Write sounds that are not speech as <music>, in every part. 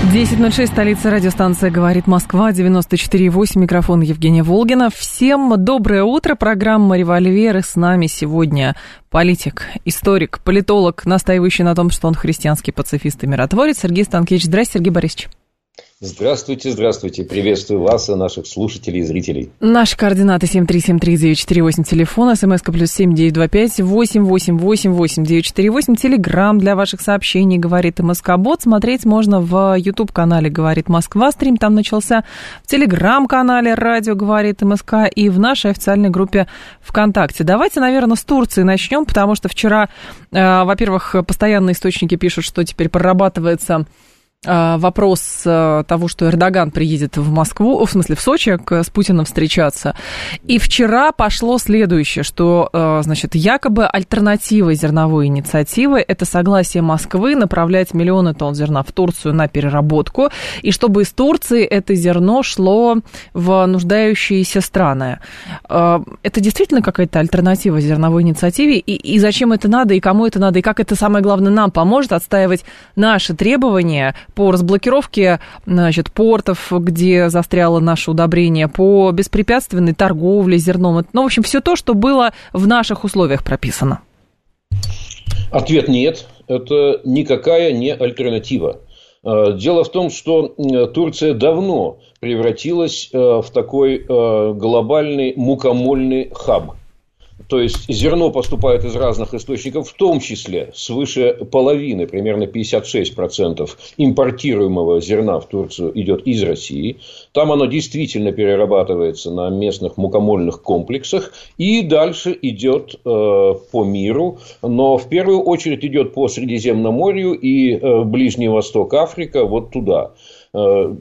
10.06, столица радиостанция «Говорит Москва», 94.8, микрофон Евгения Волгина. Всем доброе утро, программа «Револьвер», и с нами сегодня политик, историк, политолог, настаивающий на том, что он христианский пацифист и миротворец, Сергей Станкевич. Здравствуйте, Сергей Борисович. Здравствуйте, здравствуйте. Приветствую вас и наших слушателей и зрителей. Наши координаты 7373948, телефон, смска плюс 7925 8888948, телеграмм для ваших сообщений, говорит МСК Бот. Смотреть можно в YouTube-канале «Говорит Москва», стрим там начался, в телеграм-канале «Радио говорит МСК» и в нашей официальной группе ВКонтакте. Давайте, наверное, с Турции начнем, потому что вчера, э, во-первых, постоянные источники пишут, что теперь прорабатывается вопрос а, того, что Эрдоган приедет в Москву, в смысле в Сочи, с Путиным встречаться. И вчера пошло следующее, что, а, значит, якобы альтернатива зерновой инициативы – это согласие Москвы направлять миллионы тонн зерна в Турцию на переработку, и чтобы из Турции это зерно шло в нуждающиеся страны. Это действительно какая-то альтернатива зерновой инициативе? И, и зачем это надо, и кому это надо, и как это, самое главное, нам поможет отстаивать наши требования – по разблокировке значит, портов, где застряло наше удобрение, по беспрепятственной торговле зерном. Ну, в общем, все то, что было в наших условиях прописано. Ответ нет. Это никакая не альтернатива. Э, дело в том, что Турция давно превратилась э, в такой э, глобальный мукомольный хаб – то есть зерно поступает из разных источников, в том числе свыше половины, примерно 56% импортируемого зерна в Турцию идет из России. Там оно действительно перерабатывается на местных мукомольных комплексах и дальше идет э, по миру, но в первую очередь идет по Средиземноморью и э, Ближний Восток, Африка, вот туда. Э,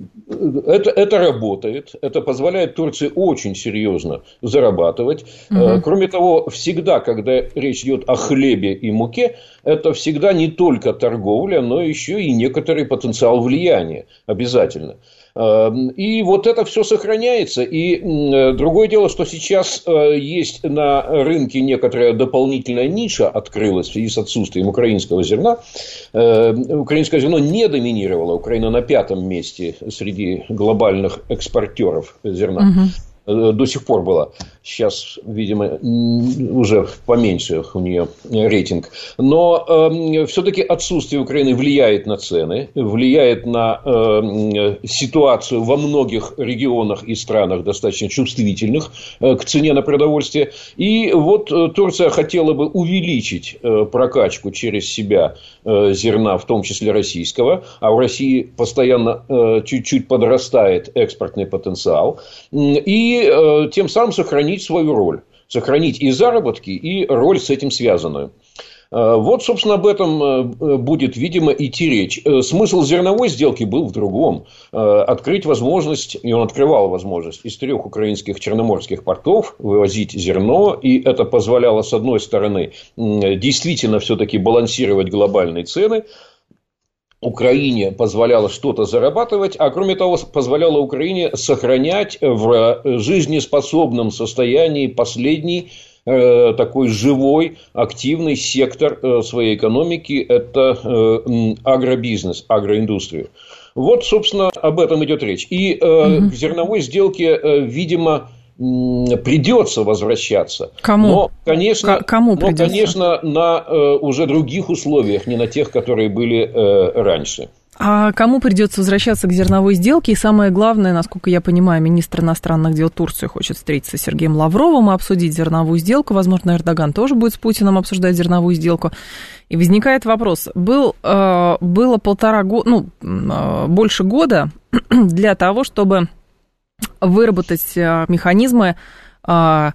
это, это работает, это позволяет Турции очень серьезно зарабатывать. Угу. Кроме того, всегда, когда речь идет о хлебе и муке, это всегда не только торговля, но еще и некоторый потенциал влияния обязательно. Эм, и вот это все сохраняется. И другое дело, что сейчас э, есть на рынке некоторая дополнительная ниша открылась в связи с отсутствием украинского зерна. Эм, украинское зерно не доминировало. Украина на пятом месте среди глобальных экспортеров зерна. Угу. До сих пор была. Сейчас, видимо, уже поменьше у нее рейтинг. Но э, все-таки отсутствие Украины влияет на цены, влияет на э, ситуацию во многих регионах и странах, достаточно чувствительных э, к цене на продовольствие. И вот э, Турция хотела бы увеличить э, прокачку через себя э, зерна, в том числе российского, а в России постоянно э, чуть-чуть подрастает экспортный потенциал, и э, тем самым сохранить свою роль. Сохранить и заработки, и роль с этим связанную. Э, вот, собственно, об этом э, будет, видимо, идти речь. Э, смысл зерновой сделки был в другом. Открыть возможность, и он открывал возможность из трех украинских черноморских портов вывозить зерно. И это позволяло, с одной стороны, действительно все-таки балансировать глобальные цены. Украине позволяло что-то зарабатывать, а кроме того позволяло Украине сохранять в жизнеспособном состоянии последний э, такой живой, активный сектор э, своей экономики – это э, агробизнес, агроиндустрию. Вот, собственно, об этом идет речь. И угу. к зерновой сделке, видимо, придется возвращаться. Кому? Но, конечно, К- кому придется? Но, конечно, на э, уже других условиях, не на тех, которые были э, раньше. А кому придется возвращаться к зерновой сделке? И самое главное, насколько я понимаю, министр иностранных дел Турции хочет встретиться с Сергеем Лавровым и обсудить зерновую сделку. Возможно, Эрдоган тоже будет с Путиным обсуждать зерновую сделку. И возникает вопрос. Был, э, было полтора года, ну, э, больше года <clears throat> для того, чтобы выработать э, механизмы э,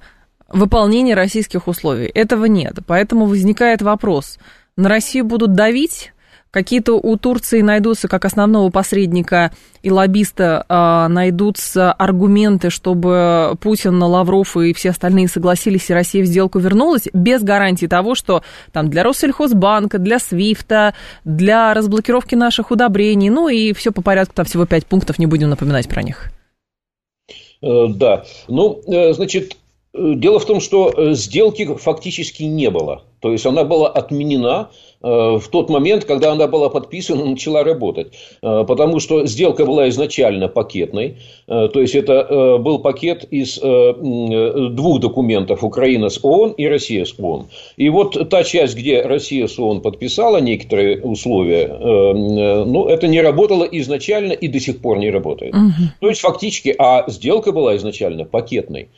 выполнения российских условий. Этого нет. Поэтому возникает вопрос. На Россию будут давить какие-то у Турции найдутся, как основного посредника и лоббиста, а, найдутся аргументы, чтобы Путин, Лавров и все остальные согласились, и Россия в сделку вернулась, без гарантии того, что там для Россельхозбанка, для Свифта, для разблокировки наших удобрений, ну и все по порядку, там всего пять пунктов, не будем напоминать про них. Э, да, ну, э, значит, э, дело в том, что сделки фактически не было. То есть она была отменена в тот момент, когда она была подписана, начала работать. Потому что сделка была изначально пакетной. То есть это был пакет из двух документов Украина с ООН и Россия с ООН. И вот та часть, где Россия с ООН подписала некоторые условия, ну, это не работало изначально и до сих пор не работает. Угу. То есть фактически, а сделка была изначально пакетной.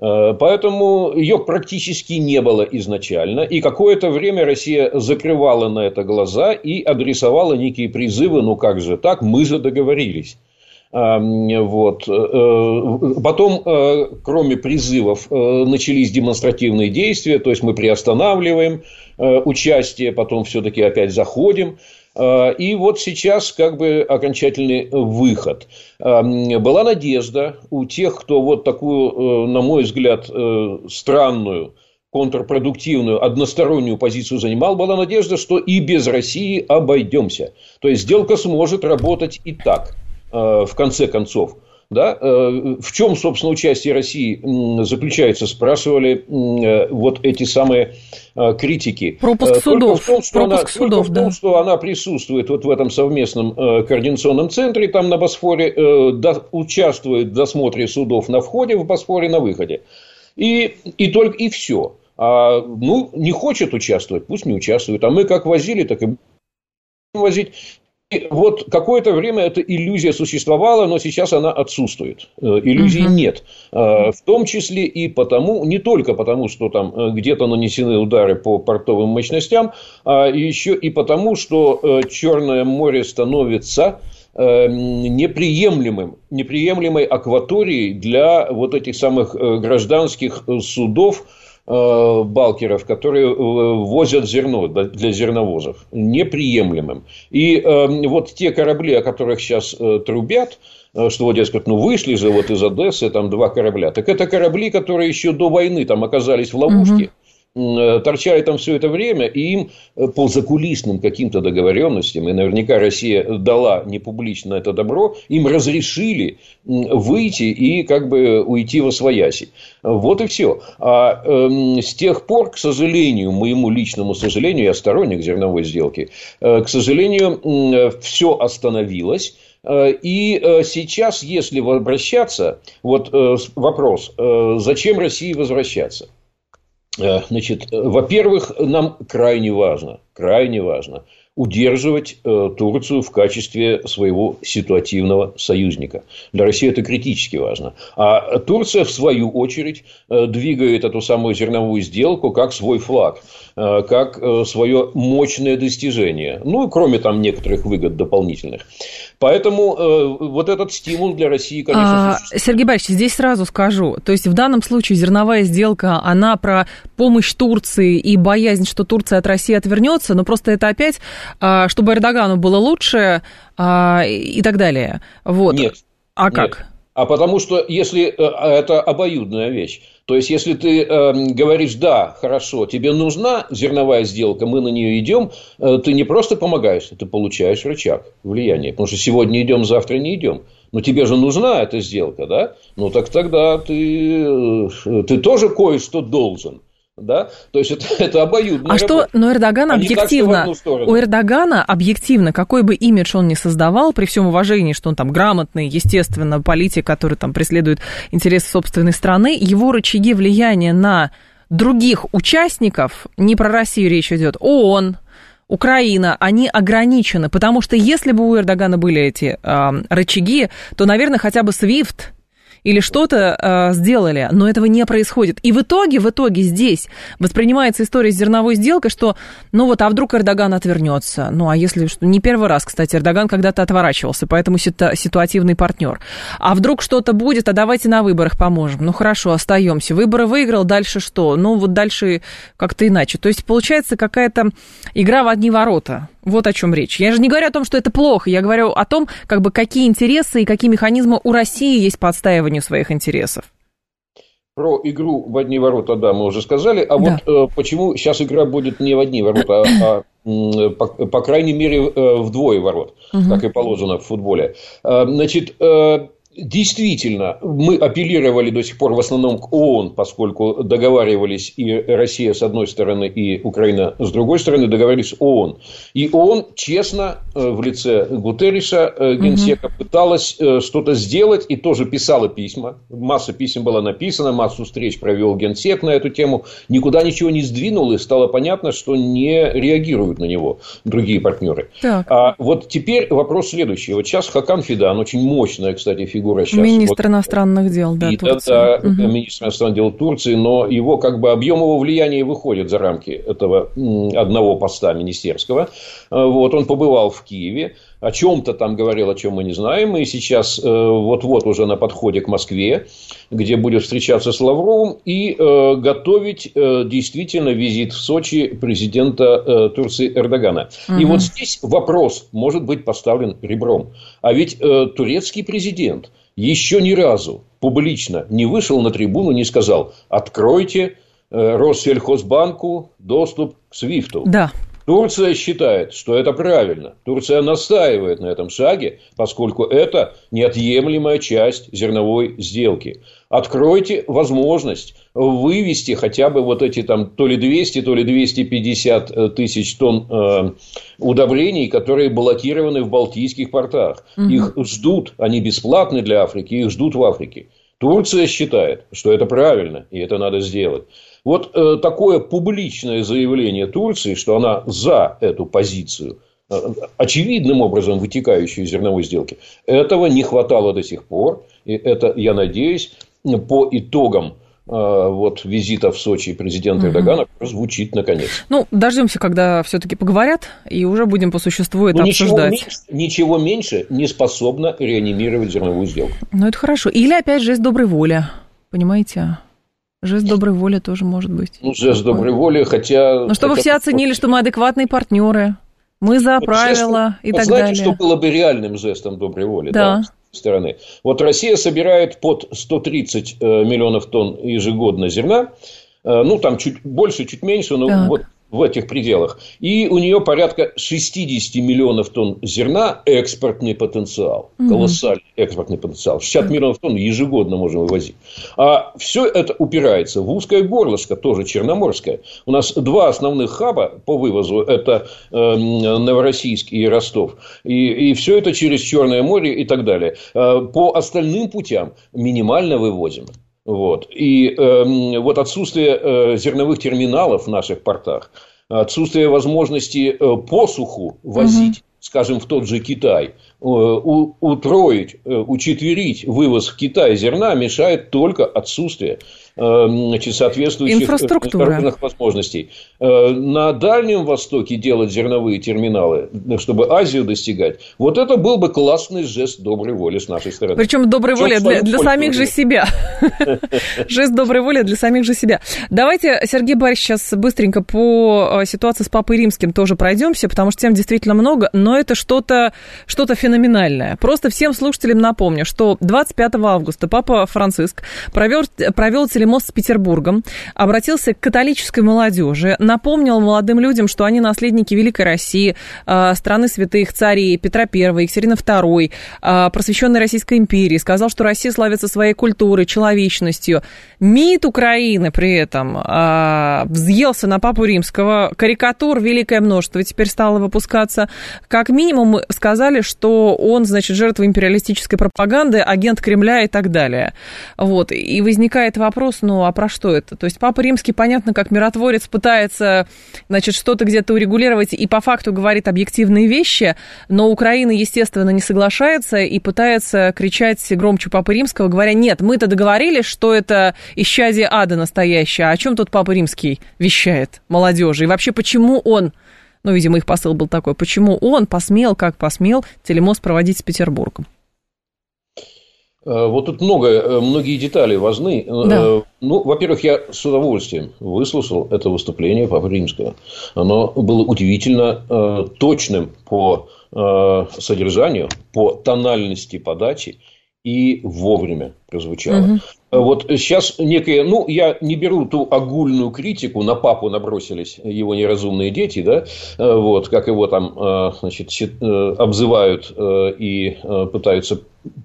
Э, поэтому ее практически не было изначально. И какое-то время Россия закрывала на это глаза и адресовала некие призывы, ну как же так, мы же договорились. Вот. Э, потом, э, кроме призывов, начались демонстративные действия, то есть мы приостанавливаем участие, потом все-таки опять заходим. А, и вот сейчас как бы окончательный выход. А, была надежда у тех, кто вот такую, э, на мой взгляд, э, странную, контрпродуктивную, одностороннюю позицию занимал, была надежда, что и без России обойдемся. То есть сделка сможет работать и так, э, в конце концов. Да? Э, в чем, собственно, участие России заключается, спрашивали э, вот эти самые э, критики. Пропуск судов. в том, что, Пропуск она, судов, в том, да. что она присутствует вот в этом совместном координационном центре, там на Босфоре, участвует в досмотре судов на входе, в Босфоре на выходе. И, и только и все. А, ну, не хочет участвовать, пусть не участвует. А мы как возили, так и возить вот какое-то время эта иллюзия существовала, но сейчас она отсутствует. Э, иллюзий угу. нет. Э, в том числе и потому, не только потому, что там э, где-то нанесены удары по портовым мощностям, а еще и потому, что Черное море становится неприемлемым, неприемлемой акваторией для вот этих самых гражданских судов, балкеров, которые э, возят зерно для зерновозов, неприемлемым. И э, вот те корабли, о которых сейчас трубят, что вот, дескать, ну вышли же вот из Одессы там два корабля. Так это корабли, которые еще до войны там оказались в ловушке. Угу. Э, торчали там все это время, и им э, по закулисным каким-то договоренностям, и наверняка Россия дала не публично это добро, им разрешили выйти и как бы уйти во свояси. Вот и все. А э, с тех пор, к сожалению, моему личному сожалению, я сторонник зерновой сделки, э, к сожалению, э, все остановилось. И сейчас, если возвращаться, вот вопрос, зачем России возвращаться? Э, значит, э, во-первых, нам крайне важно, крайне важно удерживать э, Турцию в качестве своего ситуативного союзника. Для России это критически важно. А Турция, в свою очередь, двигает эту самую зерновую сделку как свой флаг, как свое мощное достижение. Ну, кроме там некоторых выгод дополнительных. Поэтому э, вот этот стимул для России, конечно, а. Сергей Борисович, здесь сразу скажу. То есть в данном случае зерновая сделка, она про помощь Турции и боязнь, что Турция от России отвернется, но просто это опять, а, чтобы Эрдогану было лучше а, и так далее. Вот. Нет. А как? Нет. А потому что если э, это обоюдная вещь, то есть, если ты э, говоришь, да, хорошо, тебе нужна зерновая сделка, мы на нее идем, э, ты не просто помогаешь, ты получаешь рычаг влияния. Потому что сегодня идем, завтра не идем. Но тебе же нужна эта сделка, да? Ну так тогда ты, э, ты тоже кое-что должен. Да? То есть это, <laughs> это обоюдно. А что, но Эрдоган а объективно, так, у Эрдогана объективно, какой бы имидж он ни создавал, при всем уважении, что он там грамотный, естественно, политик, который там преследует интересы собственной страны, его рычаги влияния на других участников, не про Россию речь идет, ООН, Украина, они ограничены, потому что если бы у Эрдогана были эти э, рычаги, то, наверное, хотя бы SWIFT или что-то э, сделали, но этого не происходит. И в итоге, в итоге здесь воспринимается история с зерновой сделкой, что, ну вот, а вдруг Эрдоган отвернется? Ну, а если что, не первый раз, кстати, Эрдоган когда-то отворачивался, поэтому ситу- ситуативный партнер. А вдруг что-то будет, а давайте на выборах поможем. Ну, хорошо, остаемся. Выборы выиграл, дальше что? Ну, вот дальше как-то иначе. То есть, получается какая-то игра в одни ворота Вот о чем речь. Я же не говорю о том, что это плохо, я говорю о том, как бы какие интересы и какие механизмы у России есть по отстаиванию своих интересов. Про игру в одни ворота, да, мы уже сказали. А да. вот э, почему сейчас игра будет не в одни ворота, а, а по, по крайней мере э, вдвое ворот, угу. как и положено в футболе. Э, значит, э, Действительно, мы апеллировали до сих пор в основном к ООН, поскольку договаривались и Россия с одной стороны, и Украина с другой стороны, договорились с ООН. И ООН честно э, в лице Гутерриша, э, генсека, угу. пыталась э, что-то сделать и тоже писала письма. Масса писем была написана, массу встреч провел генсек на эту тему. Никуда ничего не сдвинул, и стало понятно, что не реагируют на него другие партнеры. Так. А вот теперь вопрос следующий. Вот сейчас Хакан Фидан, очень мощная, кстати, фигура фигура сейчас. Министр вот, иностранных дел, да, и, Турции. Да, угу. министр иностранных дел Турции, но его как бы объем его влияния выходит за рамки этого одного поста министерского. А, вот, он побывал в Киеве, о чем-то там говорил, о чем мы не знаем, и сейчас э, вот-вот уже на подходе к Москве, где будет встречаться с Лавровым и э, готовить э, действительно визит в Сочи президента Турции Эрдогана. Угу. И вот здесь вопрос может быть поставлен ребром. А ведь турецкий президент еще ни разу публично не вышел на трибуну, не сказал, откройте Россельхозбанку доступ к Свифту. Да. Турция считает, что это правильно. Турция настаивает на этом шаге, поскольку это неотъемлемая часть зерновой сделки. Откройте возможность вывести хотя бы вот эти там то ли 200, то ли 250 э, тысяч тонн э, удобрений, которые блокированы в балтийских портах. Угу. Их ждут, они бесплатны для Африки, их ждут в Африке. Турция считает, что это правильно, и это надо сделать. Вот э, такое публичное заявление Турции, что она за эту позицию, э, очевидным образом вытекающую из зерновой сделки, этого не хватало до сих пор. И это, я надеюсь, по итогам э, вот визита в Сочи президента угу. Эрдогана звучит наконец. Ну, дождемся, когда все-таки поговорят, и уже будем по существу это Но обсуждать. Ничего меньше, ничего меньше не способно реанимировать зерновую сделку. Ну, это хорошо. Или опять жест доброй воли, понимаете? Жест доброй воли тоже может быть. Ну, жест доброй воли, хотя... Ну, чтобы хотя... все оценили, что мы адекватные партнеры, мы за вот правила жест, и так знаете, далее. что было бы реальным жестом доброй воли? Да. да стороны. Вот Россия собирает под 130 э, миллионов тонн ежегодно зерна, э, ну, там чуть больше, чуть меньше, но так. вот в этих пределах. И у нее порядка 60 миллионов тонн зерна экспортный потенциал. Угу. Колоссальный экспортный потенциал. 60 миллионов тонн ежегодно можем вывозить. А все это упирается в узкое горлышко, тоже черноморское. У нас два основных хаба по вывозу. Это э, Новороссийск и Ростов. И, и все это через Черное море и так далее. Э, по остальным путям минимально вывозим. Вот. И э, вот отсутствие э, зерновых терминалов в наших портах, отсутствие возможности э, посуху возить, угу. скажем, в тот же Китай, э, у, утроить, э, учетверить вывоз в Китай зерна мешает только отсутствие значит, соответствующих международных возможностей. Э, на Дальнем Востоке делать зерновые терминалы, чтобы Азию достигать, вот это был бы классный жест доброй воли с нашей стороны. Причем доброй воли для, для самих же себя. <laughs> Жест доброй воли для самих же себя. Давайте, Сергей Борисович, сейчас быстренько по э, ситуации с Папой Римским тоже пройдемся, потому что тем действительно много, но это что-то что феноменальное. Просто всем слушателям напомню, что 25 августа Папа Франциск провел, провел мост с Петербургом, обратился к католической молодежи, напомнил молодым людям, что они наследники Великой России, а, страны святых царей Петра I, Екатерины II, а, просвещенной Российской империи, сказал, что Россия славится своей культурой, человечностью. МИД Украины при этом а, взъелся на Папу Римского, карикатур великое множество, теперь стало выпускаться. Как минимум сказали, что он, значит, жертва империалистической пропаганды, агент Кремля и так далее. Вот. И возникает вопрос, вопрос, ну а про что это? То есть Папа Римский, понятно, как миротворец пытается, значит, что-то где-то урегулировать и по факту говорит объективные вещи, но Украина, естественно, не соглашается и пытается кричать громче Папы Римского, говоря, нет, мы-то договорились, что это исчадие ада настоящее, а о чем тут Папа Римский вещает молодежи? И вообще, почему он ну, видимо, их посыл был такой, почему он посмел, как посмел, телемост проводить с Петербургом? Э, вот тут много, э, многие детали важны. Э, да. Ну, во-первых, я с удовольствием выслушал это выступление Папы Римского. Оно было удивительно э, точным по э, содержанию, по тональности подачи и вовремя прозвучало. Угу. Вот сейчас некое, ну, я не беру ту огульную критику, на папу набросились его неразумные дети, да, вот, как его там, значит, обзывают и пытаются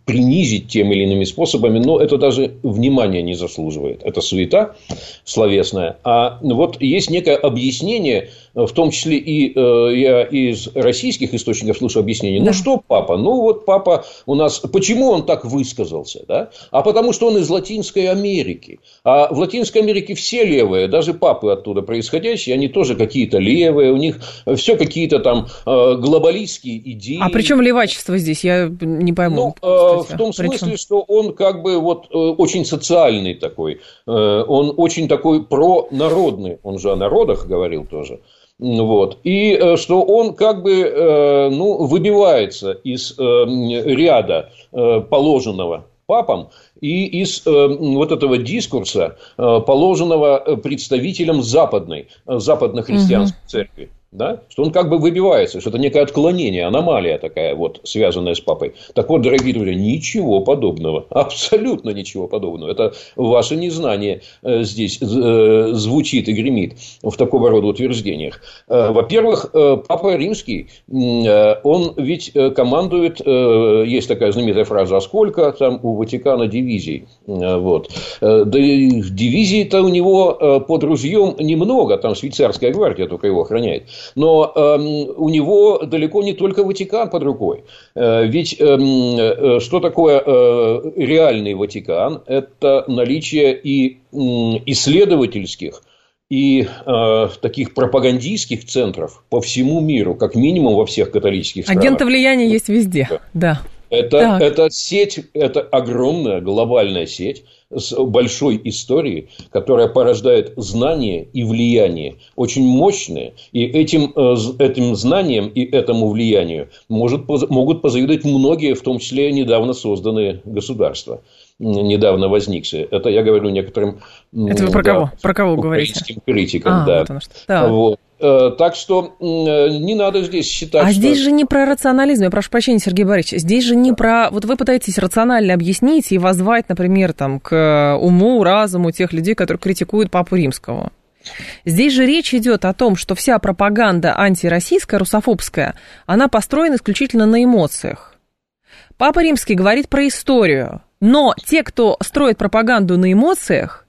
принизить тем или иными способами, но это даже внимания не заслуживает. Это суета словесная. А вот есть некое объяснение, в том числе и э, я из российских источников слышу объяснение. Ну, да. Ну, что папа? Ну, вот папа у нас... Почему он так высказался? Да? А потому, что он из Латинской Америки. А в Латинской Америке все левые, даже папы оттуда происходящие, они тоже какие-то левые, у них все какие-то там э, глобалистские идеи. А при чем левачество здесь? Я не пойму. Ну, Э, в том смысле, что он как бы вот э, очень социальный такой, э, он очень такой пронародный, он же о народах говорил тоже. Вот. И что он как бы ну, выбивается из ряда положенного папам и из вот этого дискурса, положенного представителям западной, западно-христианской угу. церкви да? что он как бы выбивается, что это некое отклонение, аномалия такая, вот, связанная с папой. Так вот, дорогие друзья, ничего подобного, <laughs> абсолютно ничего подобного. Это ваше незнание э, здесь э, звучит и гремит в такого рода утверждениях. Э, во-первых, Папа Римский, он ведь командует, есть такая знаменитая фраза, а сколько там у Ватикана дивизий? Вот. Да дивизий-то у него под ружьем немного, там швейцарская гвардия только его охраняет. Но э, у него далеко не только Ватикан под рукой. Э, ведь эм, э, что такое э, реальный Ватикан? Это наличие и э, исследовательских и э, таких пропагандистских центров по всему миру, как минимум во всех католических странах. Агенты влияния есть везде, да. Это, это сеть, это огромная глобальная сеть с большой историей, которая порождает знания и влияние, очень мощные. И этим, э, этим знанием и этому влиянию может, могут позавидовать многие, в том числе недавно созданные государства недавно возникшие. Это я говорю некоторым... Это вы про да, кого? Про кого говорите? критикам, а, да. Вот, да. Вот. Э, так что не надо здесь считать. А что... здесь же не про рационализм, я прошу прощения, Сергей Борисович. Здесь же не про. Вот вы пытаетесь рационально объяснить и воззвать, например, там, к уму, разуму тех людей, которые критикуют Папу Римского. Здесь же речь идет о том, что вся пропаганда антироссийская, русофобская, она построена исключительно на эмоциях. Папа Римский говорит про историю, но те, кто строит пропаганду на эмоциях,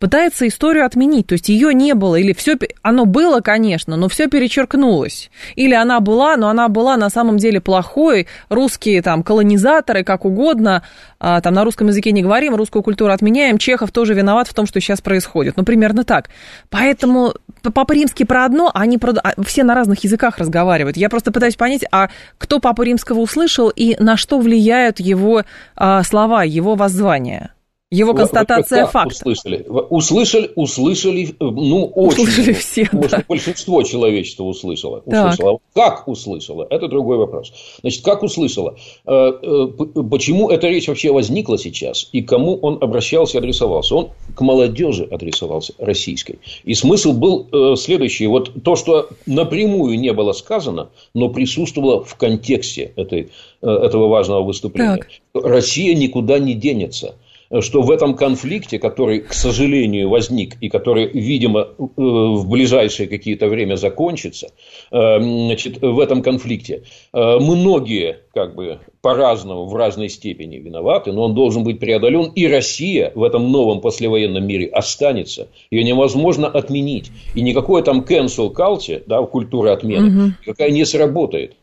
пытается историю отменить. То есть ее не было, или все, оно было, конечно, но все перечеркнулось. Или она была, но она была на самом деле плохой. Русские там колонизаторы, как угодно, а, там на русском языке не говорим, русскую культуру отменяем. Чехов тоже виноват в том, что сейчас происходит. Ну, примерно так. Поэтому Папа Римский про одно, а они про... А все на разных языках разговаривают. Я просто пытаюсь понять, а кто Папу Римского услышал и на что влияют его а, слова, его воззвания? Его констатация факта. Услышали? Услышали, услышали, ну, очень. Услышали все, Может, да. большинство человечества услышало. услышало. Как услышало? Это другой вопрос. Значит, как услышало? Э, э, почему эта речь вообще возникла сейчас? И кому он обращался и адресовался? Он к молодежи адресовался, российской. И смысл был э, следующий. Вот то, что напрямую не было сказано, но присутствовало в контексте этой, этого важного выступления. Так. Россия никуда не денется что в этом конфликте, который, к сожалению, возник и который, видимо, э, в ближайшее какие-то время закончится, э, значит, в этом конфликте э, многие как бы по-разному, в разной степени виноваты, но он должен быть преодолен, и Россия в этом новом послевоенном мире останется. Ее невозможно отменить. И никакой там cancel culture, да, культура отмены, угу. какая не сработает.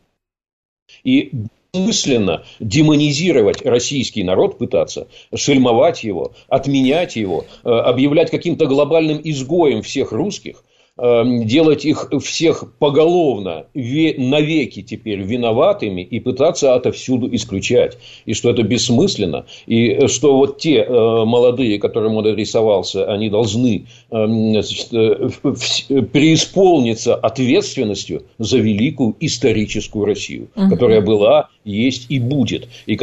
И мысленно демонизировать российский народ, пытаться шельмовать его, отменять его, э, объявлять каким-то глобальным изгоем всех русских, делать их всех поголовно, навеки теперь виноватыми и пытаться отовсюду исключать. И что это бессмысленно. И что вот те э, молодые, которым он адресовался, они должны эм, значит, э, преисполниться ответственностью за великую историческую Россию, угу. которая была, есть и будет. И,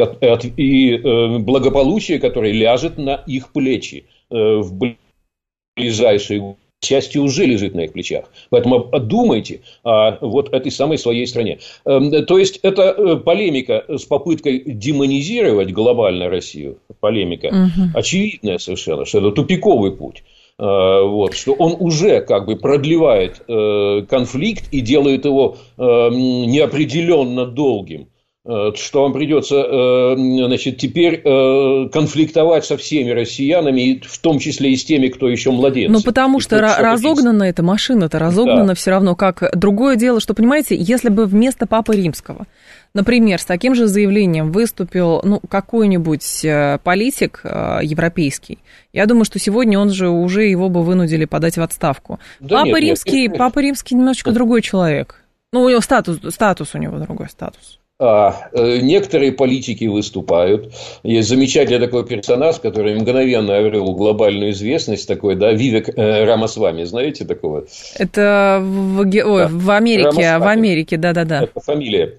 и э, благополучие, которое ляжет на их плечи в ближайшие частью уже лежит на их плечах. Поэтому думайте о вот этой самой своей стране. Эм, то есть, это э, полемика с попыткой демонизировать глобально Россию, полемика угу. очевидная совершенно, что это тупиковый путь. Э, вот, что он уже как бы продлевает э, конфликт и делает его неопределенно долгим. Э, что вам придется э, значит, теперь э, конфликтовать со всеми россиянами, в том числе и с теми, кто еще младенцы. Ну, потому что разогнана эта машина-то, разогнана да. все равно. Как другое дело, что, понимаете, если бы вместо Папы Римского, например, с таким же заявлением выступил ну, какой-нибудь политик европейский, я думаю, что сегодня он же уже его бы вынудили подать в отставку. Да Папа, нет, Римский, нет, Папа Римский немножечко другой человек. Ну, у него статус, статус у него другой статус. А, э, некоторые политики выступают. Есть замечательный такой персонаж, который мгновенно обрел глобальную известность, такой, да, Вивек э, Рамасвами, знаете такого? Это в, Ой, да. в Америке, Рамасвами. в Америке, да-да-да. Это фамилия.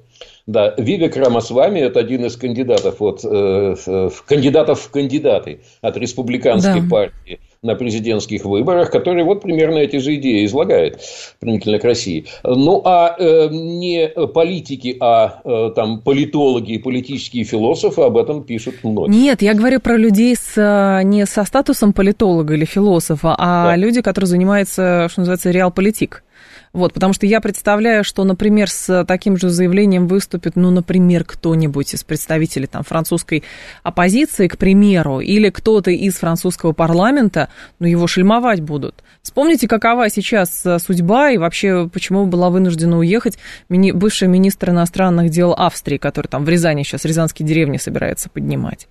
Да, Вивек Рамасвами – это один из кандидатов, вот, э, э, кандидатов в кандидаты от республиканской да. партии на президентских выборах, который вот примерно эти же идеи излагает применительно к России. Ну, а э, не политики, а э, там политологи и политические философы об этом пишут многие. Нет, я говорю про людей с, э, не со статусом политолога или философа, а да. люди, которые занимаются, что называется, реал-политик. Вот, потому что я представляю, что, например, с таким же заявлением выступит, ну, например, кто-нибудь из представителей там французской оппозиции, к примеру, или кто-то из французского парламента, ну, его шельмовать будут. Вспомните, какова сейчас э, судьба и вообще почему была вынуждена уехать бывший министр иностранных дел Австрии, который там в Рязани сейчас, Рязанские деревни собирается поднимать.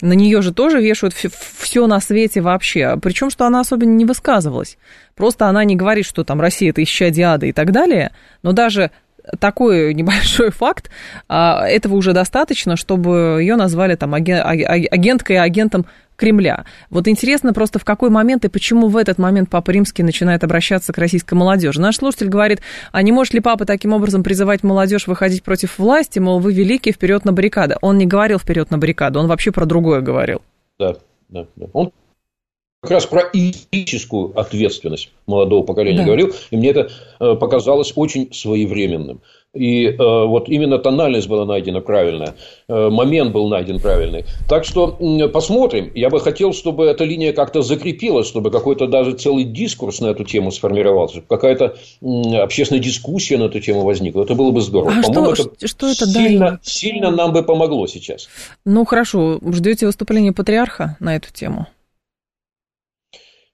На нее же тоже вешают все на свете вообще. Причем, что она особенно не высказывалась. Просто она не говорит, что там Россия это исчадие ада и так далее. Но даже такой <laughs> небольшой факт, а, этого уже достаточно, чтобы ее назвали там агенткой агентом Кремля. Вот интересно просто в какой момент и почему в этот момент Папа Римский начинает обращаться к российской молодежи. Наш слушатель говорит, а не может ли Папа таким образом призывать молодежь выходить против власти, мол, вы великие, вперед на баррикады. Он не говорил вперед на баррикады, он вообще про другое говорил. Да, да, да. Он как раз про этическую ответственность молодого поколения да. говорил, и мне это э, показалось очень своевременным. И э, вот именно тональность была найдена правильная, э, момент был найден правильный. Так что э, посмотрим. Я бы хотел, чтобы эта линия как-то закрепилась, чтобы какой-то даже целый дискурс на эту тему сформировался, чтобы какая-то э, общественная дискуссия на эту тему возникла. Это было бы здорово. А По-моему, что, это, что это сильно, да? сильно нам бы помогло сейчас. Ну хорошо, ждете выступления патриарха на эту тему?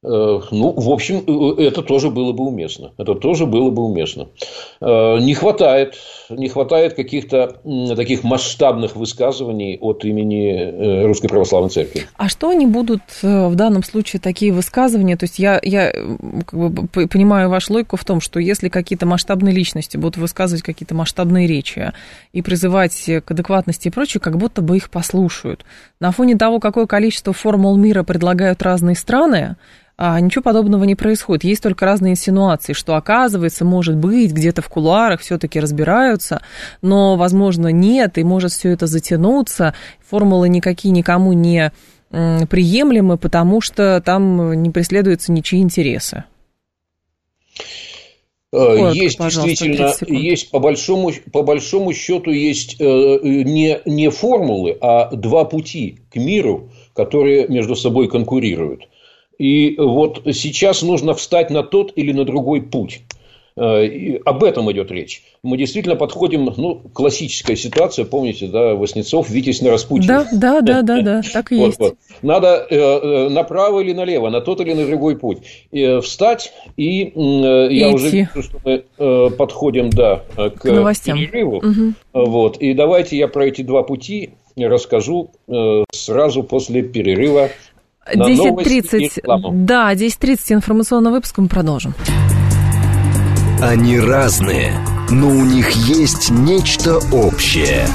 Э, ну, в общем, э, это тоже было бы уместно. Это тоже было бы уместно. Э, не хватает, не хватает каких-то таких масштабных высказываний от имени Русской Православной Церкви. А что они будут в данном случае такие высказывания? То есть я, я как бы понимаю вашу логику в том, что если какие-то масштабные личности будут высказывать какие-то масштабные речи и призывать к адекватности и прочее, как будто бы их послушают. На фоне того, какое количество формул мира предлагают разные страны, а ничего подобного не происходит. Есть только разные инсинуации, что оказывается, может быть, где-то в кулуарах все-таки разбираются, но, возможно, нет, и может все это затянуться. Формулы никакие никому не приемлемы, потому что там не преследуются ничьи интересы. Э, Коротко, есть действительно, есть по большому, по большому счету есть э, не, не формулы, а два пути к миру, которые между собой конкурируют. И вот сейчас нужно встать на тот или на другой путь. Э, и об этом идет речь. Мы действительно подходим, ну, классическая ситуация, помните, да, Воснецов, Витязь на Распутине. Да, да, да, да, да, так и <laughs> вот, есть. Вот. Надо э, э, направо или налево, на тот или на другой путь. Э, встать, и э, я идти. уже вижу, что мы э, подходим, да, к, к новостям. перерыву. Угу. Вот, и давайте я про эти два пути расскажу э, сразу после перерыва 10.30. Да, 10.30 информационный выпуск мы продолжим. Они разные, но у них есть нечто общее.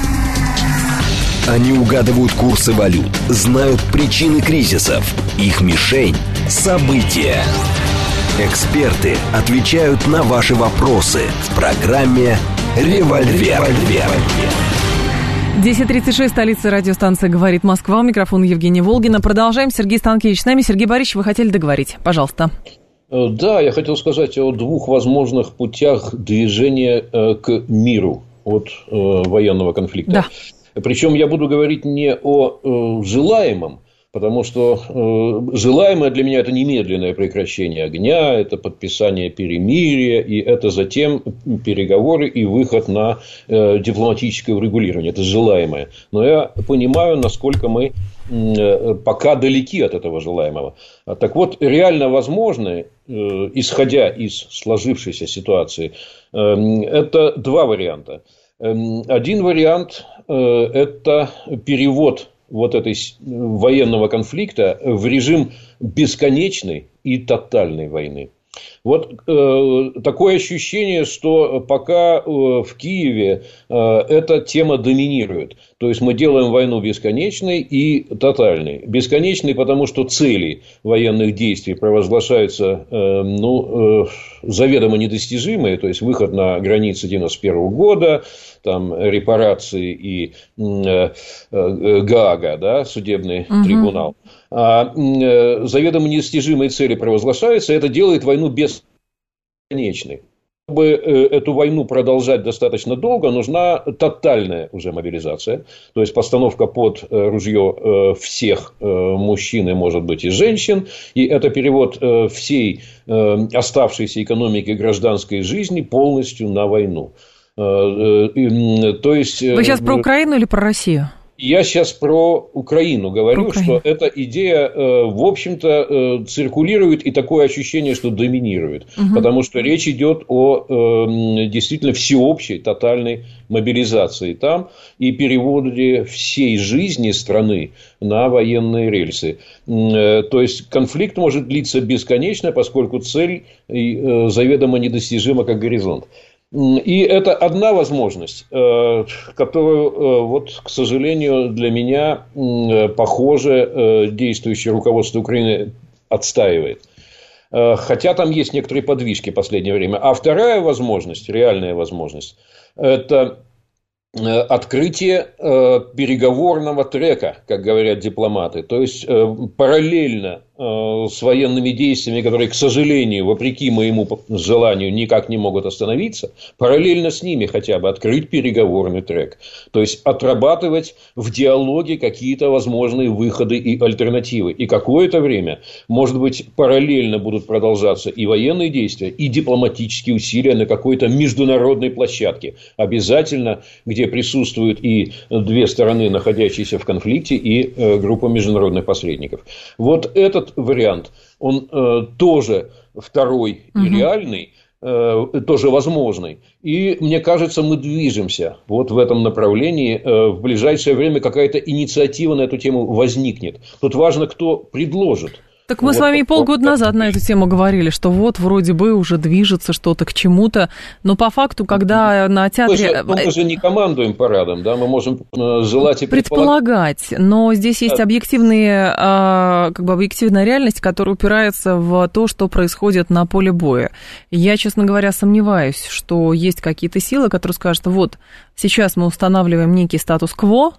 Они угадывают курсы валют, знают причины кризисов. Их мишень – события. Эксперты отвечают на ваши вопросы в программе «Револьвер». 10.36, столица радиостанции «Говорит Москва». У микрофона Евгения Волгина. Продолжаем. Сергей Станкевич с нами. Сергей Борисович, вы хотели договорить. Пожалуйста. Э, да, я хотел сказать о двух возможных путях движения э, к миру от э, военного конфликта. Да. Причем я буду говорить не о желаемом, Потому что э, желаемое для меня это немедленное прекращение огня, это подписание перемирия, и это затем переговоры и выход на э, дипломатическое урегулирование. Это желаемое. Но я понимаю, насколько мы э, пока далеки от этого желаемого. Так вот, реально возможно, э, исходя из сложившейся ситуации, э, это два варианта. Эм, один вариант э, – это перевод вот этой военного конфликта в режим бесконечной и тотальной войны. Вот э, такое ощущение, что пока э, в Киеве э, эта тема доминирует. То есть мы делаем войну бесконечной и тотальной. Бесконечной, потому что цели военных действий провозглашаются э, ну, э, заведомо недостижимые, то есть выход на границы 91 года, там репарации и э, э, ГААГа, да, судебный угу. трибунал. А, э, заведомо недостижимые цели провозглашаются, это делает войну бесконечной. Чтобы э, эту войну продолжать достаточно долго, нужна тотальная уже мобилизация, то есть постановка под э, ружье всех мужчин и, может быть, и женщин, и это перевод всей оставшейся экономики гражданской жизни полностью на войну. То есть... Вы сейчас про Украину или про Россию? Я сейчас про Украину говорю, про Украину. что эта идея, э, в общем-то, э, циркулирует и такое ощущение, что доминирует. Угу. Потому что речь идет о э, действительно всеобщей, тотальной мобилизации там и переводе всей жизни страны на военные рельсы. То есть конфликт может длиться бесконечно, поскольку цель заведомо недостижима как горизонт. И это одна возможность, э, которую, э, вот, к сожалению, для меня, э, похоже, действующее руководство Украины отстаивает. Хотя там есть некоторые подвижки в последнее время. А вторая возможность, реальная возможность, это открытие переговорного трека, как говорят дипломаты. То есть, параллельно с военными действиями, которые, к сожалению, вопреки моему желанию, никак не могут остановиться, параллельно с ними хотя бы открыть переговорный трек. То есть, отрабатывать в диалоге какие-то возможные выходы и альтернативы. И какое-то время, может быть, параллельно будут продолжаться и военные действия, и дипломатические усилия на какой-то международной площадке. Обязательно, где присутствуют и две стороны, находящиеся в конфликте, и э, группа международных посредников. Вот этот вариант, он э, тоже второй угу. и реальный, э, тоже возможный. И мне кажется, мы движемся вот в этом направлении. В ближайшее время какая-то инициатива на эту тему возникнет. Тут важно, кто предложит. Так мы вот, с вами и полгода вот, назад на эту тему говорили, что вот вроде бы уже движется что-то к чему-то, но по факту, когда на театре... Мы же, мы же не командуем парадом, да, мы можем э, желать и предполагать. предполагать но здесь есть объективные, а, как бы объективная реальность, которая упирается в то, что происходит на поле боя. Я, честно говоря, сомневаюсь, что есть какие-то силы, которые скажут, вот сейчас мы устанавливаем некий статус-кво,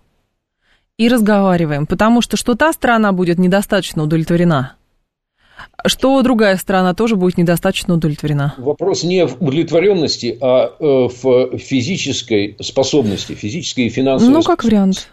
и разговариваем, потому что что та страна будет недостаточно удовлетворена, что другая страна тоже будет недостаточно удовлетворена? Вопрос не в удовлетворенности, а э, в физической способности, физической и финансовой. Ну, как вариант.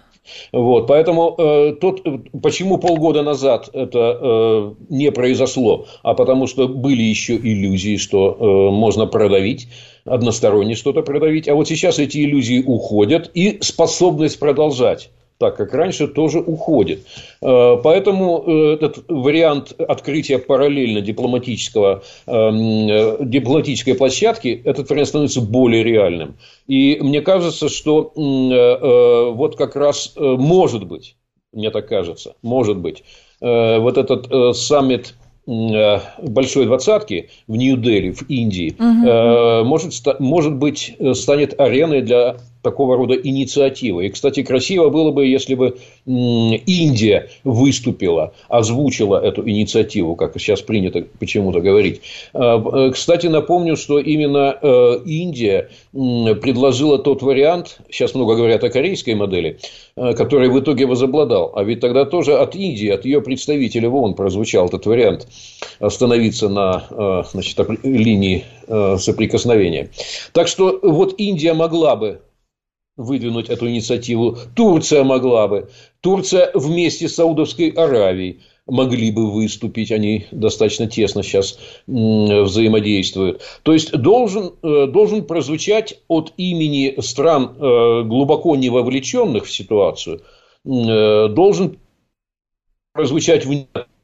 Вот, поэтому э, тот, почему полгода назад это э, не произошло, а потому что были еще иллюзии, что э, можно продавить, односторонне что-то продавить, а вот сейчас эти иллюзии уходят и способность продолжать так как раньше, тоже уходит. Э, поэтому э, этот вариант открытия параллельно дипломатического, эм, э, дипломатической площадки, этот вариант становится более реальным. И мне кажется, что вот как раз может быть, мне так кажется, может быть, вот этот саммит большой двадцатки в Нью-Дели, в Индии, угу. может, может быть, станет ареной для такого рода инициативы. И, кстати, красиво было бы, если бы Индия выступила, озвучила эту инициативу, как сейчас принято почему-то говорить. А, кстати, напомню, что именно Индия предложила тот вариант, сейчас много говорят о корейской модели, который в итоге возобладал. А ведь тогда тоже от Индии, от ее представителей в ООН прозвучал этот вариант остановиться на э, значит, линии э, соприкосновения. Так что вот Индия могла бы выдвинуть эту инициативу, Турция могла бы, Турция вместе с Саудовской Аравией могли бы выступить, они достаточно тесно сейчас взаимодействуют. То есть должен, э, должен прозвучать от имени стран, глубоко не вовлеченных в ситуацию, должен прозвучать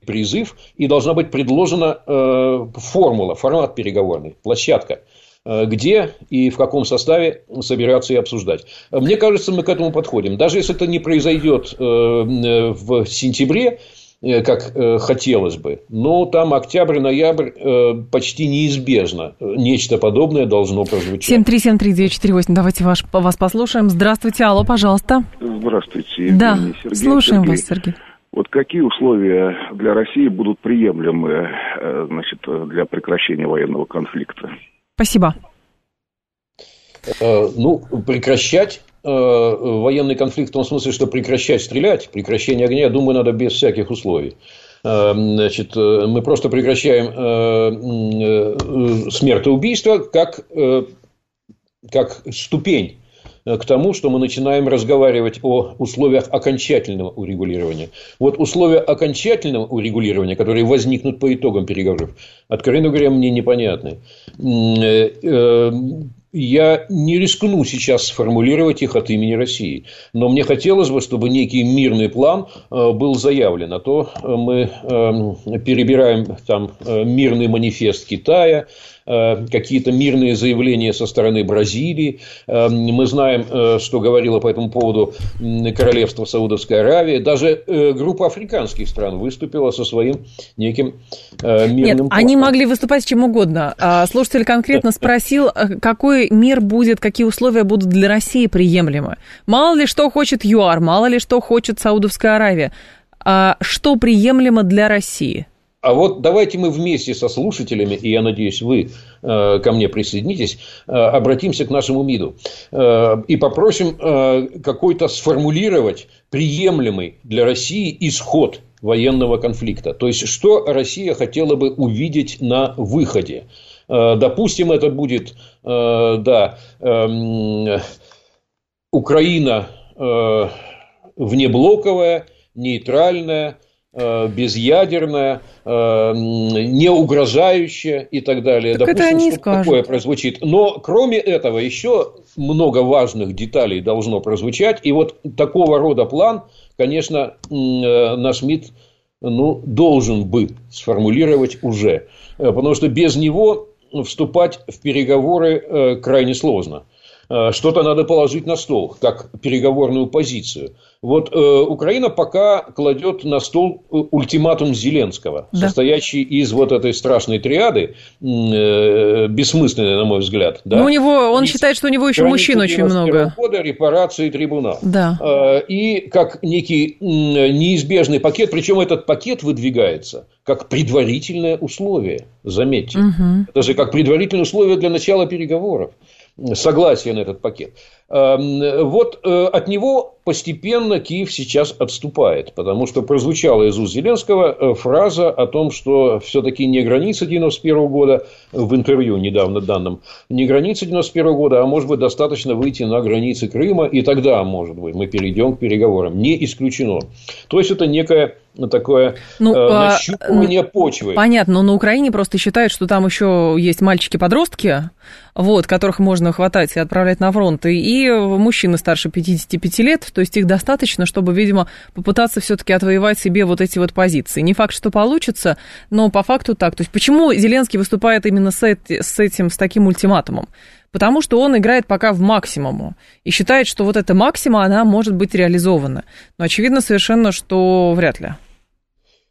призыв, и должна быть предложена э, формула, формат переговорный, площадка. э, где и в каком составе собираться и обсуждать. Мне кажется, мы к этому подходим. Даже если это не произойдет э, в сентябре, как хотелось бы. Но там октябрь, ноябрь почти неизбежно. Нечто подобное должно прозвучать. 7373948. Давайте ваш, вас послушаем. Здравствуйте. Алло, пожалуйста. Здравствуйте. Евгений, да, Сергей, слушаем Сергей. вас, Сергей. Вот какие условия для России будут приемлемы э, значит, для прекращения военного конфликта? Спасибо. Э, ну, прекращать э, военный конфликт в том смысле, что прекращать стрелять, прекращение огня, я думаю, надо без всяких условий. Значит, мы просто прекращаем смертоубийство как, как ступень Э, к тому, что мы начинаем разговаривать о условиях окончательного урегулирования. Вот условия окончательного урегулирования, которые возникнут по итогам переговоров, откровенно говоря, мне непонятны. Э, э, я не рискну сейчас сформулировать их от имени России, но мне хотелось бы, чтобы некий мирный план был заявлен. А то мы перебираем там мирный манифест Китая, Э, какие-то мирные заявления со стороны Бразилии. Э, мы знаем, э, что говорила по этому поводу королевство Саудовской Аравии. Даже группа африканских стран выступила со своим неким мирным Нет, планом. они могли выступать с чем угодно. А слушатель конкретно спросил, какой мир будет, какие условия будут для России приемлемы. Мало ли что хочет ЮАР, мало ли что хочет Саудовская Аравия. А что приемлемо для России? А вот давайте мы вместе со слушателями, и я надеюсь, вы э, ко мне присоединитесь, э, обратимся к нашему МИДу э, и попросим какой-то сформулировать приемлемый для России исход военного конфликта. То есть, что Россия хотела бы увидеть на выходе. Допустим, это будет, да, эм, Украина внеблоковая, нейтральная, Э, безъядерная, э, не угрожающая и так далее. Так Допустим, это они скажут. такое прозвучит. Но кроме этого еще много важных деталей должно прозвучать. И вот такого рода план, конечно, э, наш МИД ну, должен бы сформулировать уже. Потому что без него вступать в переговоры крайне сложно. Что-то надо положить на стол, как переговорную позицию – вот э, Украина пока кладет на стол э, ультиматум Зеленского, да. состоящий из вот этой страшной триады, э, бессмысленной, на мой взгляд. Да? Но у него, он из считает, что у него еще мужчин очень много. года репарации и трибунал. Да. Э, и как некий э, неизбежный пакет, причем этот пакет выдвигается как предварительное условие, заметьте. Угу. Это же как предварительное условие для начала переговоров согласие на этот пакет. Эм, вот э, от него постепенно Киев сейчас отступает, потому что прозвучала из уст Зеленского э, фраза о том, что все-таки не граница 91 года в интервью недавно данным, не граница 91 года, а может быть достаточно выйти на границы Крыма, и тогда, может быть, мы перейдем к переговорам. Не исключено. То есть это некое такое ну, э, а, нащупывание а, почвы. Понятно, но на Украине просто считают, что там еще есть мальчики-подростки, вот, которых можно хватать и отправлять на фронт, и мужчины старше 55 лет, то есть их достаточно, чтобы, видимо, попытаться все-таки отвоевать себе вот эти вот позиции. Не факт, что получится, но по факту так. То есть почему Зеленский выступает именно с, этим, с таким ультиматумом? Потому что он играет пока в максимуму и считает, что вот эта максима, она может быть реализована. Но очевидно совершенно, что вряд ли.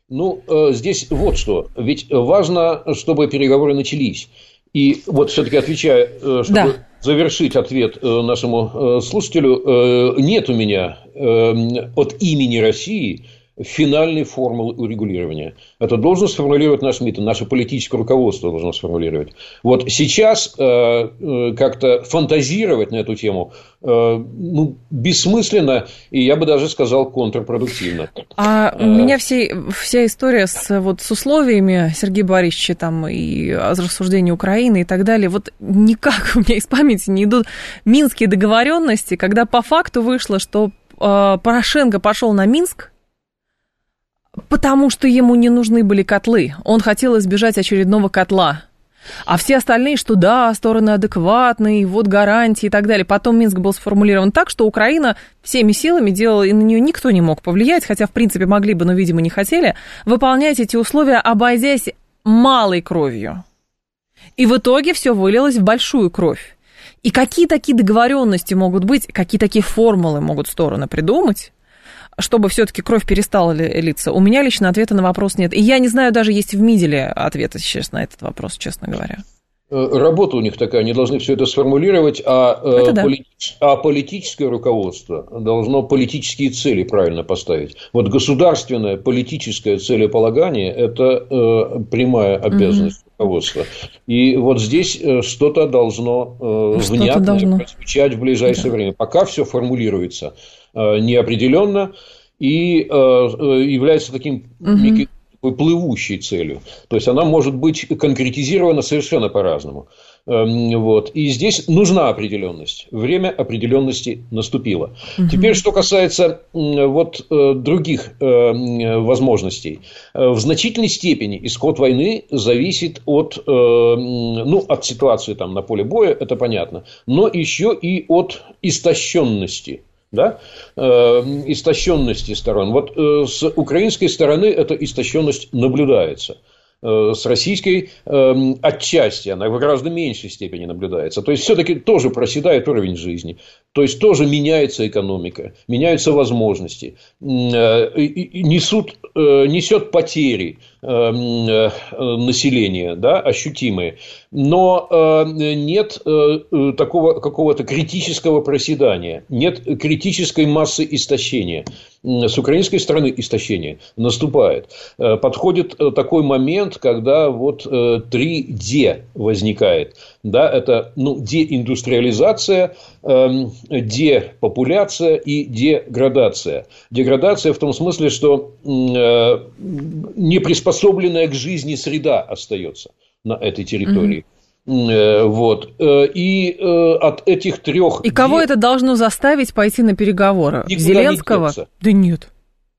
Ну, э, здесь вот что. Ведь важно, чтобы переговоры начались. И вот все-таки отвечая, э, чтобы да. завершить ответ э, нашему слушателю, нет у меня от имени России финальной формулы урегулирования. Это должен сформулировать наш МИД, наше политическое руководство должно сформулировать. Вот сейчас э, э, как-то фантазировать на эту тему э, ну, бессмысленно, и я бы даже сказал контрпродуктивно. А у меня все, вся история с, вот, с условиями Сергея Борисовича там, и рассуждения Украины и так далее, вот никак у меня из памяти не идут минские договоренности, когда по факту вышло, что Порошенко пошел на Минск, Потому что ему не нужны были котлы. Он хотел избежать очередного котла. А все остальные, что да, стороны адекватные, вот гарантии и так далее. Потом Минск был сформулирован так, что Украина всеми силами делала, и на нее никто не мог повлиять, хотя, в принципе, могли бы, но, видимо, не хотели, выполнять эти условия, обойдясь малой кровью. И в итоге все вылилось в большую кровь. И какие такие договоренности могут быть, какие такие формулы могут стороны придумать, чтобы все-таки кровь перестала литься? У меня лично ответа на вопрос нет. И я не знаю, даже есть в МИДеле ответа сейчас на этот вопрос, честно говоря. Э, работа у них такая, они должны все это сформулировать, а, э, да. полит... а политическое руководство должно политические цели правильно поставить. Вот государственное политическое целеполагание – это э, прямая обязанность угу. руководства. И вот здесь э, что-то должно э, что внятно должно. прозвучать в ближайшее да. время. Пока все формулируется неопределенно и э, является таким угу. плывущей целью. То есть она может быть конкретизирована совершенно по-разному. Эм, вот. И здесь нужна определенность. Время определенности наступило. Угу. Теперь, что касается вот, э, других э, возможностей. Э, в значительной степени исход войны зависит от, ну, от ситуации там, на поле боя, это понятно, но еще и от истощенности да, э, истощенности сторон. Вот э, с украинской стороны эта истощенность наблюдается. Э, с российской э, отчасти она в гораздо меньшей степени наблюдается. То есть, все-таки тоже проседает уровень жизни. То есть, тоже меняется экономика, меняются возможности. Э, несут, э, несет потери населения, да, ощутимые но э, нет э, такого какого-то критического проседания, нет критической массы истощения. С украинской стороны истощение наступает. Э, подходит такой момент, когда вот 3D возникает. Да, это ну, деиндустриализация, эм, депопуляция и деградация. Деградация в том смысле, что неприспособленная к жизни среда остается на этой территории. Mm-hmm. Вот. Э, и э, от этих трех... И кого это должно заставить пойти на переговоры? Никуда Зеленского? Не да нет.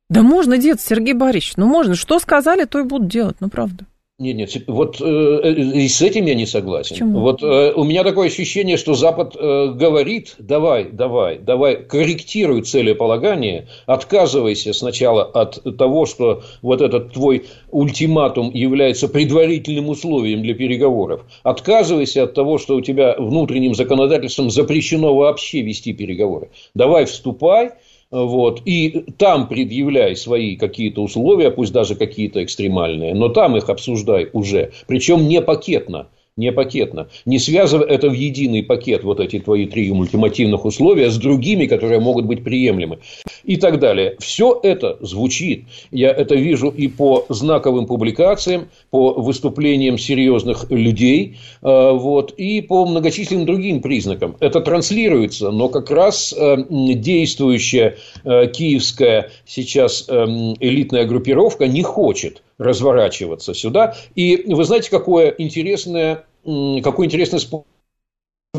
Да можно деться, Сергей Борисович. Ну можно. Что сказали, то и будут делать. Ну правда. Нет, нет, вот э, и с этим я не согласен. Почему? Вот э, у меня такое ощущение, что Запад э, говорит, давай, давай, давай, корректируй целеполагание, отказывайся сначала от того, что вот этот твой ультиматум является предварительным условием для переговоров. Отказывайся от того, что у тебя внутренним законодательством запрещено вообще вести переговоры. Давай вступай, вот, и там предъявляй свои какие-то условия, пусть даже какие-то экстремальные, но там их обсуждай уже, причем не пакетно не пакетно. Не связывая это в единый пакет, вот эти твои три ультимативных условия, с другими, которые могут быть приемлемы. И так далее. Все это звучит. Я это вижу и по знаковым публикациям, по выступлениям серьезных людей, э, вот, и по многочисленным другим признакам. Это транслируется, но как раз э, действующая э, киевская сейчас элитная группировка не хочет разворачиваться сюда. И вы знаете, какое интересное, какой интересный способ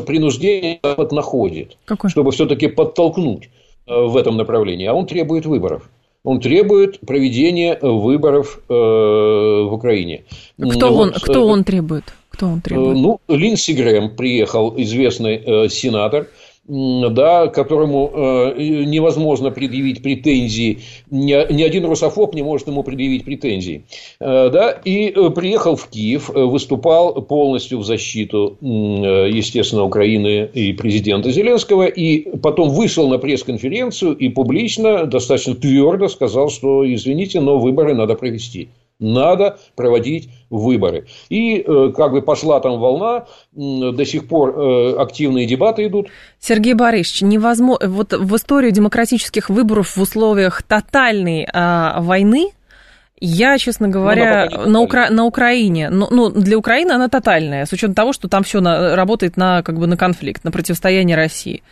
принуждения Запад находит, какой? чтобы все-таки подтолкнуть э, в этом направлении. А он требует выборов. Он требует проведения выборов э, в Украине. Кто, вот, он, кто он требует? Кто он требует? Ну, Линдси Грэм приехал, известный э, сенатор, да, которому э, невозможно предъявить претензии, ни, ни один русофоб не может ему предъявить претензий, э, да, и э, приехал в Киев, выступал полностью в защиту, естественно, Украины и президента Зеленского, и потом вышел на пресс-конференцию и публично достаточно твердо сказал, что, извините, но выборы надо провести. Надо проводить выборы. И э, как бы пошла там волна, до сих пор э, активные дебаты идут. Сергей Борисович, невозможно, вот в историю демократических выборов в условиях тотальной а, войны я, честно говоря, на, Укра... на Украине, ну, ну, для Украины она тотальная, с учетом того, что там все на... работает на, как бы, на конфликт, на противостояние России.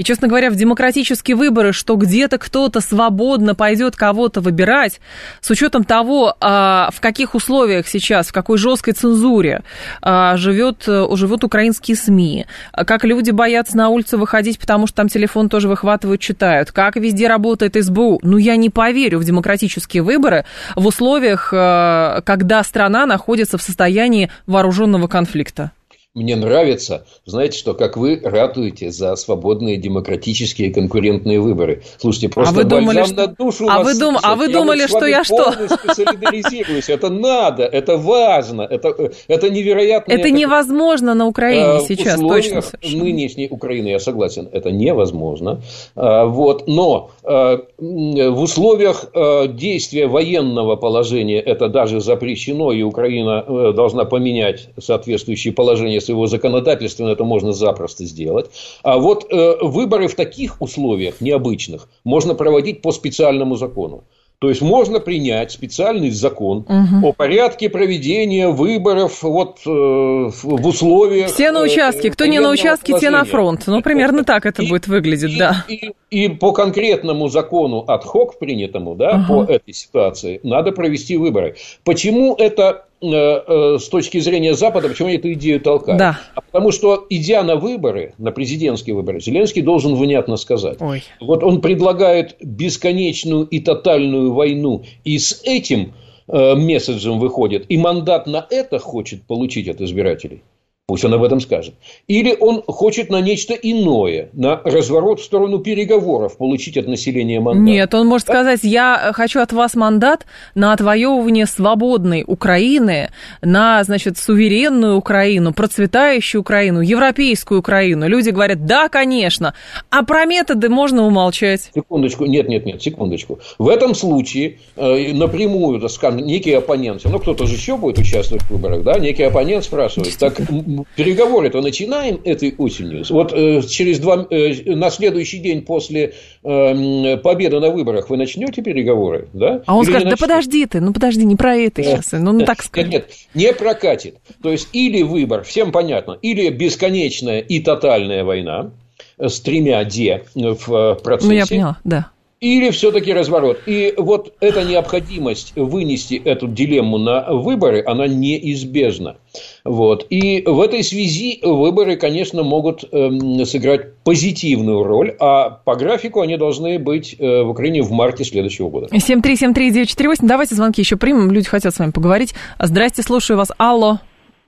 И, честно говоря, в демократические выборы, что где-то кто-то свободно пойдет кого-то выбирать, с учетом того, а, в каких условиях сейчас, в какой жесткой цензуре а, живет, живут украинские СМИ, как люди боятся на улицу выходить, потому что там телефон тоже выхватывают, читают, как везде работает СБУ. Ну, я не поверю в демократические выборы в условиях, а, когда страна находится в состоянии вооруженного конфликта. Мне нравится, знаете что, как вы ратуете за свободные демократические конкурентные выборы. Слушайте, а просто а вы думали, что... на душу а вы, дум... а вы думали, что я что? солидаризируюсь. Это надо, это важно, это, это невероятно. Это невозможно на Украине э, сейчас, точно. нынешней Украины, я согласен, это невозможно. Э, вот, но э, в условиях действия военного положения это даже запрещено, и Украина должна поменять соответствующее положение своего законодательства это можно запросто сделать. А вот э, выборы в таких условиях необычных можно проводить по специальному закону. То есть можно принять специальный закон угу. о порядке проведения выборов вот, э, в условиях. Все на участке. Кто не на участке, те на фронт. Ну, примерно так это и, будет выглядеть, и, да. И, и по конкретному закону от-хок принятому, да, ага. по этой ситуации, надо провести выборы. Почему это Э, э, с точки зрения Запада, почему они эту идею толкают? Да. А потому что, идя на выборы, на президентские выборы, Зеленский должен внятно сказать. Ой. Вот он предлагает бесконечную и тотальную войну, и с этим э, месседжем выходит, и мандат на это хочет получить от избирателей. Пусть он об этом скажет. Или он хочет на нечто иное, на разворот в сторону переговоров получить от населения мандат. Нет, он может сказать, я хочу от вас мандат на отвоевывание свободной Украины, на, значит, суверенную Украину, процветающую Украину, европейскую Украину. Люди говорят, да, конечно, а про методы можно умолчать. Секундочку, нет, нет, нет, секундочку. В этом случае э, напрямую, так скажем, некий оппонент, ну, кто-то же еще будет участвовать в выборах, да, некий оппонент спрашивает, так переговоры-то начинаем этой осенью. Вот э, через два, э, на следующий день после э, победы на выборах вы начнете переговоры, да? А он или скажет, да подожди ты, ну подожди, не про это сейчас, ну, ну так скажем. Нет, не прокатит. То есть, или выбор, всем понятно, или бесконечная и тотальная война с тремя «де» в процессе. Ну, я поняла, да. Или все-таки разворот. И вот эта необходимость вынести эту дилемму на выборы, она неизбежна. Вот. И в этой связи выборы, конечно, могут э, сыграть позитивную роль, а по графику они должны быть э, в Украине в марте следующего года. 7373948. Давайте звонки еще примем. Люди хотят с вами поговорить. Здрасте, слушаю вас. Алло.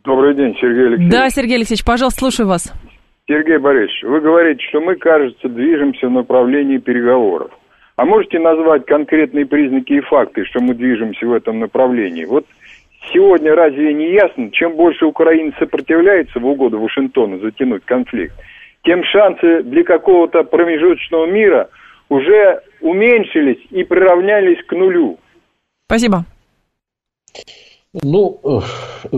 Добрый день, Сергей Алексеевич. Да, Сергей Алексеевич, пожалуйста, слушаю вас. Сергей Борисович, вы говорите, что мы, кажется, движемся в направлении переговоров. А можете назвать конкретные признаки и факты, что мы движемся в этом направлении? Вот сегодня разве не ясно, чем больше Украина сопротивляется в угоду Вашингтона затянуть конфликт, тем шансы для какого-то промежуточного мира уже уменьшились и приравнялись к нулю. Спасибо. Ну,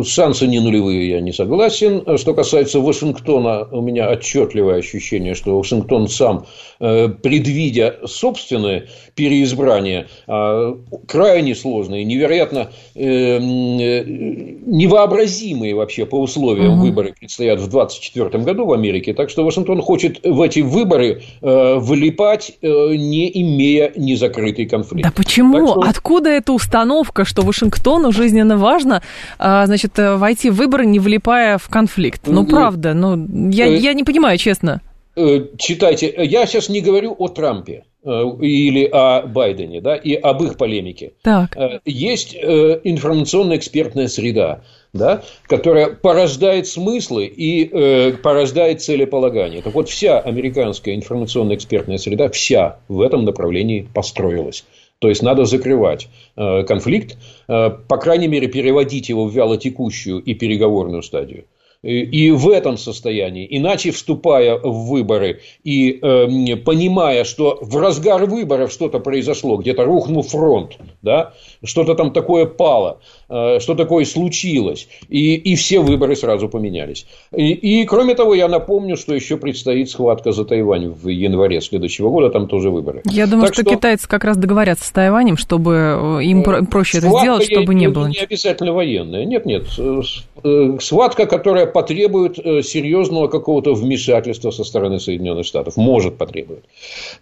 шансы не нулевые, я не согласен. Что касается Вашингтона, у меня отчетливое ощущение, что Вашингтон сам, э, предвидя собственное переизбрание, а, крайне сложные, невероятно э, невообразимые вообще по условиям угу. выборы предстоят в 2024 году в Америке. Так что Вашингтон хочет в эти выборы э, влипать, не имея незакрытый конфликт. Да почему? Что... Откуда эта установка, что Вашингтону жизненно важно, а, значит, э, войти в выборы, не влипая в конфликт. Ну, правда, ну, я, э, я не понимаю, честно. Э, читайте, я сейчас не говорю о Трампе или о Байдене, да, и об их полемике. Так. Есть информационно-экспертная среда, да, которая порождает смыслы и э, порождает целеполагание. Так вот, вся американская информационная экспертная среда, вся в этом направлении построилась. То есть надо закрывать э, конфликт, э, по крайней мере, переводить его в вялотекущую и переговорную стадию. И в этом состоянии, иначе вступая в выборы и э, понимая, что в разгар выборов что-то произошло, где-то рухнул фронт, да, что-то там такое пало, что такое случилось, и, и все выборы сразу поменялись. И, и кроме того, я напомню, что еще предстоит схватка за Тайвань в январе следующего года, там тоже выборы. Я думаю, что, что китайцы как раз договорятся с Тайванем, чтобы э, им проще это сделать, чтобы не было. Не обязательно военная. Нет, нет. Схватка, которая потребует э, серьезного какого-то вмешательства со стороны Соединенных Штатов. Может потребовать.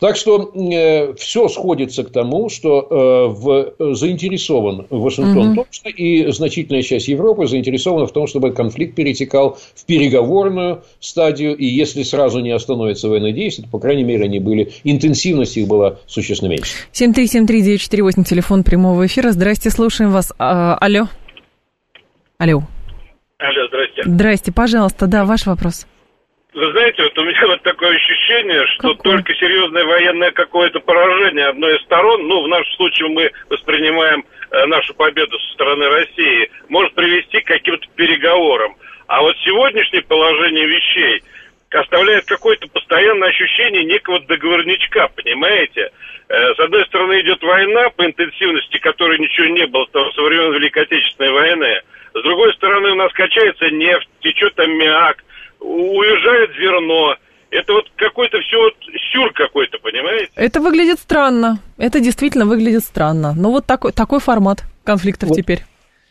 Так что э, все сходится к тому, что э, в, заинтересован Вашингтон угу. точно, и значительная часть Европы заинтересована в том, чтобы конфликт перетекал в переговорную стадию, и если сразу не остановятся военные действия, то, по крайней мере, они были, интенсивность их была существенно меньше. 7373948, телефон прямого эфира. Здрасте, слушаем вас. А, алло. Алло. Алло, здрасте. Здрасте, пожалуйста, да, ваш вопрос. Вы знаете, вот у меня <laughs> вот такое ощущение, что Какое? только серьезное военное какое-то поражение одной из сторон, ну, в нашем случае мы воспринимаем э, нашу победу со стороны России, может привести к каким-то переговорам. А вот сегодняшнее положение вещей оставляет какое-то постоянное ощущение некого договорничка, понимаете? Э, с одной стороны идет война по интенсивности, которой ничего не было со времен Великой Отечественной войны, с другой стороны, у нас качается нефть, течет аммиак, уезжает зерно. Это вот какой-то все вот сюр какой-то, понимаете? Это выглядит странно. Это действительно выглядит странно. Но вот такой, такой формат конфликтов вот. теперь.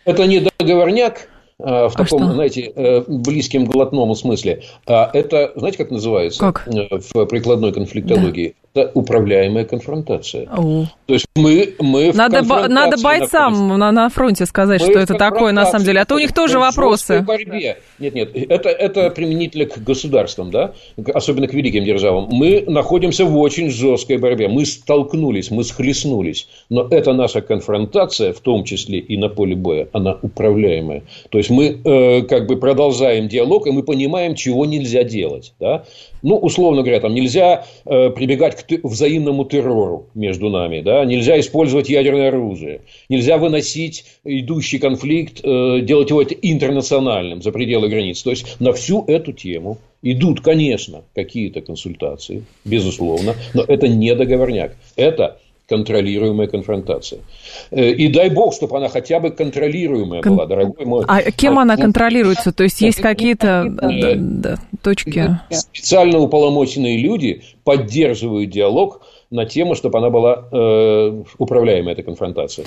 Это не договорняк, а, в а таком, что? знаете, э, близким глотному смысле. А это, знаете, как называется как? Э, в прикладной конфликтологии? Это управляемая конфронтация. О. То есть мы, мы надо, бо, надо бойцам на, на фронте сказать, мы что это такое на самом деле, а то у них тоже вопросы. Борьбе. Нет, нет, это, это применительно к государствам, да, особенно к великим державам. Мы находимся в очень жесткой борьбе. Мы столкнулись, мы схлестнулись. Но эта наша конфронтация, в том числе и на поле боя, она управляемая. То есть мы э, как бы продолжаем диалог, и мы понимаем, чего нельзя делать. Да? Ну, условно говоря, там нельзя э, прибегать к взаимному террору между нами, да? нельзя использовать ядерное оружие, нельзя выносить идущий конфликт, э, делать его интернациональным за пределы границ. То есть на всю эту тему идут, конечно, какие-то консультации, безусловно, но это не договорняк. Это контролируемая конфронтация. Э, и дай бог, чтобы она хотя бы контролируемая Кон... была, дорогой мой. А кем а, она контролируется? То есть есть какие-то да, да, точки? Специально уполномоченные люди поддерживают диалог на тему, чтобы она была э, управляемая, эта конфронтация.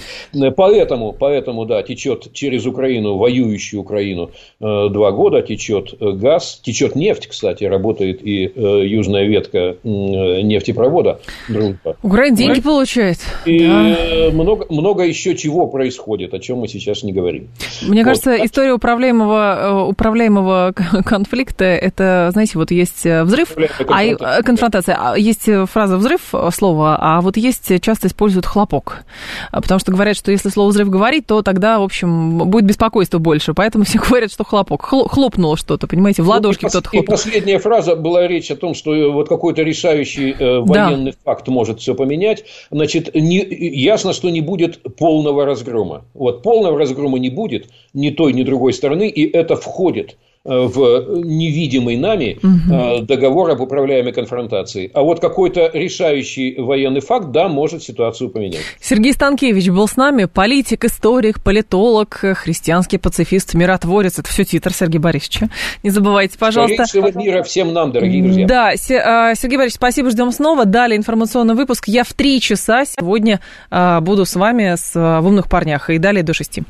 Поэтому, поэтому, да, течет через Украину, воюющую Украину, э, два года течет э, газ, течет нефть, кстати, работает и э, южная ветка э, нефтепровода «Дружба». Украина деньги да? получает. И да. много, много еще чего происходит, о чем мы сейчас не говорим. Мне вот. кажется, история управляемого, э, управляемого <laughs> конфликта, это, знаете, вот есть э, взрыв, а конфронтация, а есть фраза «взрыв», слово, а вот есть, часто используют хлопок. А, потому что говорят, что если слово взрыв говорить, то тогда, в общем, будет беспокойство больше. Поэтому <laughs> все говорят, что хлопок. Хлопнуло что-то, понимаете, в ладошке ну, кто-то хлопнул. И последняя фраза была речь о том, что вот какой-то решающий э, военный да. факт может все поменять. Значит, не, ясно, что не будет полного разгрома. Вот полного разгрома не будет ни той, ни другой стороны, и это входит Э, в невидимый нами угу. договор об управляемой конфронтации. А вот какой-то решающий военный факт, да, может ситуацию поменять. Сергей Станкевич был с нами, политик, историк, политолог, христианский пацифист, миротворец. Это все титр Сергея Борисовича. Не забывайте, пожалуйста. Скорейшего мира всем нам, дорогие друзья. Да, а, Сергей Борисович, спасибо, ждем снова. Далее информационный выпуск. Я в три часа сегодня буду с вами с, в «Умных парнях» и далее до шести.